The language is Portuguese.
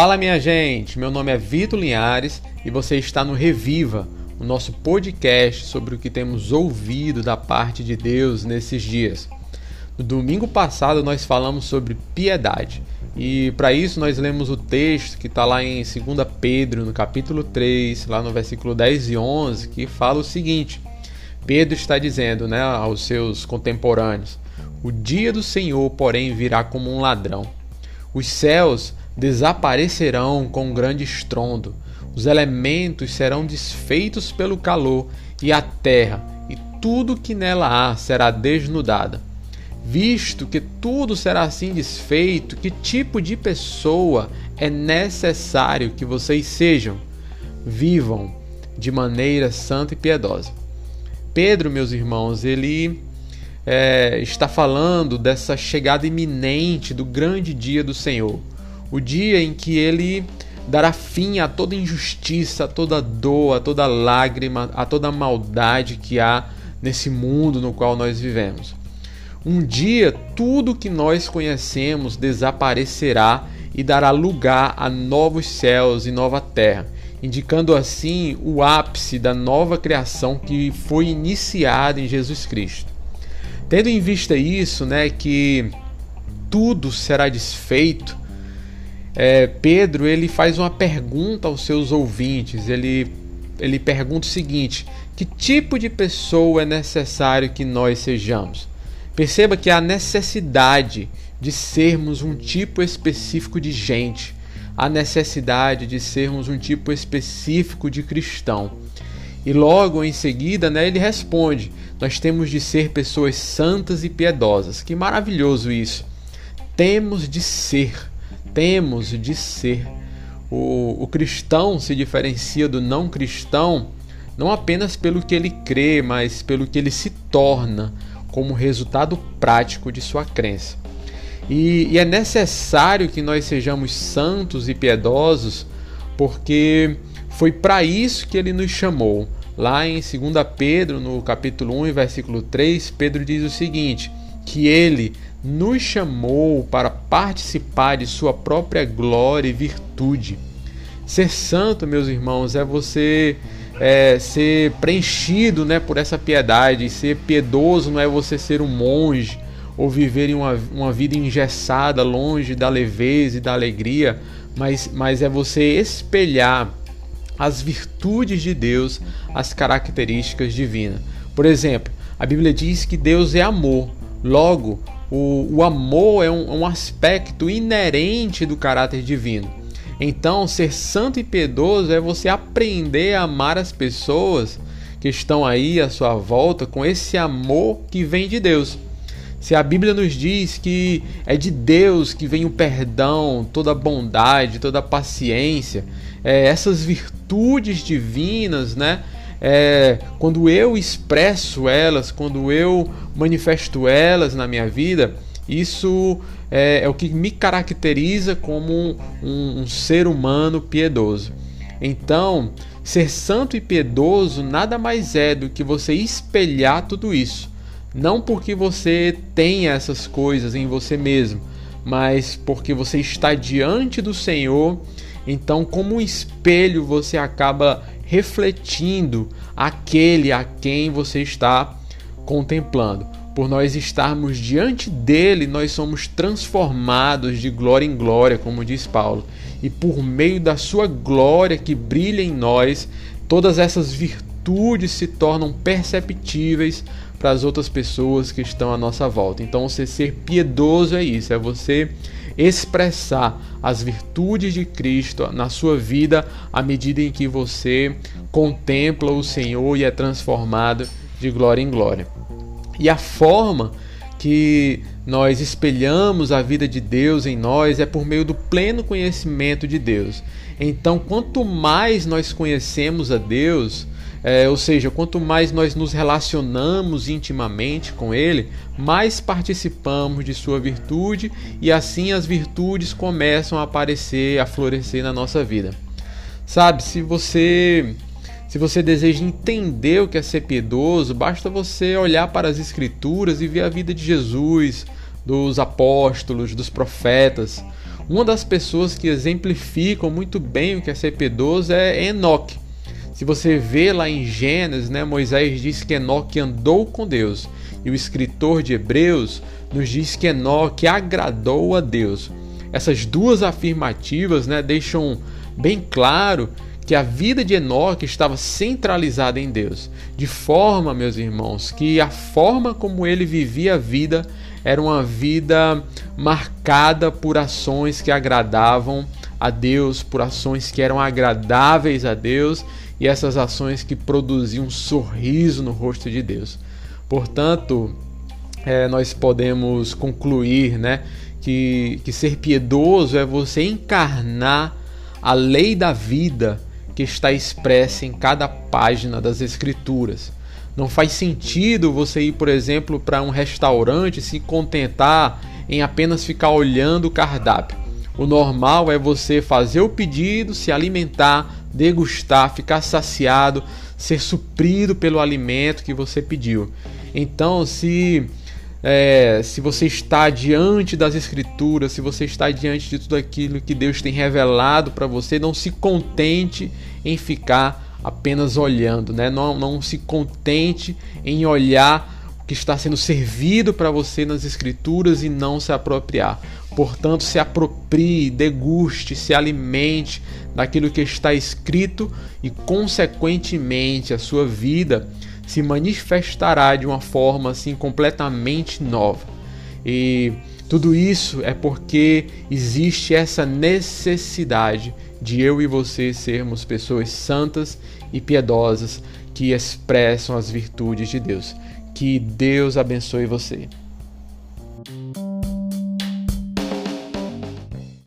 Fala minha gente, meu nome é Vitor Linhares e você está no Reviva, o nosso podcast sobre o que temos ouvido da parte de Deus nesses dias. No domingo passado nós falamos sobre piedade e para isso nós lemos o texto que está lá em 2 Pedro, no capítulo 3, lá no versículo 10 e 11, que fala o seguinte: Pedro está dizendo né, aos seus contemporâneos: O dia do Senhor, porém, virá como um ladrão. Os céus desaparecerão com um grande estrondo, os elementos serão desfeitos pelo calor, e a terra e tudo que nela há será desnudada. Visto que tudo será assim desfeito, que tipo de pessoa é necessário que vocês sejam? Vivam de maneira santa e piedosa. Pedro, meus irmãos, ele é, está falando dessa chegada iminente do grande dia do Senhor o dia em que ele dará fim a toda injustiça, a toda dor, a toda lágrima, a toda maldade que há nesse mundo no qual nós vivemos. Um dia tudo que nós conhecemos desaparecerá e dará lugar a novos céus e nova terra, indicando assim o ápice da nova criação que foi iniciada em Jesus Cristo. Tendo em vista isso, né, que tudo será desfeito, é, Pedro ele faz uma pergunta aos seus ouvintes. Ele, ele pergunta o seguinte: que tipo de pessoa é necessário que nós sejamos? Perceba que há necessidade de sermos um tipo específico de gente, a necessidade de sermos um tipo específico de cristão. E logo em seguida, né, ele responde: Nós temos de ser pessoas santas e piedosas. Que maravilhoso isso! Temos de ser temos de ser. O, o cristão se diferencia do não cristão não apenas pelo que ele crê, mas pelo que ele se torna como resultado prático de sua crença. E, e, é necessário que nós sejamos santos e piedosos, porque foi para isso que ele nos chamou. Lá em 2 Pedro, no capítulo 1, versículo 3, Pedro diz o seguinte: que ele nos chamou para participar de sua própria glória e virtude. Ser santo, meus irmãos, é você é, ser preenchido né, por essa piedade. Ser piedoso não é você ser um monge ou viver uma, uma vida engessada, longe da leveza e da alegria, mas, mas é você espelhar as virtudes de Deus, as características divinas. Por exemplo, a Bíblia diz que Deus é amor. Logo, o, o amor é um, um aspecto inerente do caráter divino. Então, ser santo e piedoso é você aprender a amar as pessoas que estão aí à sua volta com esse amor que vem de Deus. Se a Bíblia nos diz que é de Deus que vem o perdão, toda a bondade, toda a paciência, é, essas virtudes divinas, né? É, quando eu expresso elas, quando eu manifesto elas na minha vida, isso é, é o que me caracteriza como um, um, ser humano piedoso. Então, ser santo e piedoso nada mais é do que você espelhar tudo isso. Não porque você tenha essas coisas em você mesmo, mas porque você está diante do Senhor. Então, como um espelho, você acaba refletindo aquele a quem você está contemplando. Por nós estarmos diante dele, nós somos transformados de glória em glória, como diz Paulo. E por meio da sua glória que brilha em nós, todas essas virtudes se tornam perceptíveis para as outras pessoas que estão à nossa volta. Então, você ser piedoso é isso, é você expressar as virtudes de Cristo na sua vida à medida em que você contempla o Senhor e é transformado de glória em glória. E a forma que nós espelhamos a vida de Deus em nós é por meio do pleno conhecimento de Deus. Então, quanto mais nós conhecemos a Deus, é, ou seja, quanto mais nós nos relacionamos intimamente com Ele, mais participamos de Sua virtude e assim as virtudes começam a aparecer, a florescer na nossa vida. Sabe, se você se você deseja entender o que é ser piedoso, basta você olhar para as Escrituras e ver a vida de Jesus, dos apóstolos, dos profetas. Uma das pessoas que exemplificam muito bem o que é ser piedoso é Enoque. Se você vê lá em Gênesis, né, Moisés diz que Enoque andou com Deus. E o escritor de Hebreus nos diz que Enoque agradou a Deus. Essas duas afirmativas né, deixam bem claro que a vida de Enoque estava centralizada em Deus, de forma, meus irmãos, que a forma como ele vivia a vida era uma vida marcada por ações que agradavam a Deus, por ações que eram agradáveis a Deus e essas ações que produziam um sorriso no rosto de Deus. Portanto, é, nós podemos concluir né, que, que ser piedoso é você encarnar a lei da vida que está expressa em cada página das Escrituras. Não faz sentido você ir, por exemplo, para um restaurante e se contentar em apenas ficar olhando o cardápio. O normal é você fazer o pedido, se alimentar, degustar, ficar saciado, ser suprido pelo alimento que você pediu. Então, se é, se você está diante das Escrituras, se você está diante de tudo aquilo que Deus tem revelado para você, não se contente em ficar apenas olhando, né? não, não se contente em olhar que está sendo servido para você nas Escrituras e não se apropriar. Portanto, se aproprie, deguste, se alimente daquilo que está escrito e, consequentemente, a sua vida se manifestará de uma forma assim completamente nova. E tudo isso é porque existe essa necessidade de eu e você sermos pessoas santas e piedosas que expressam as virtudes de Deus. Que Deus abençoe você.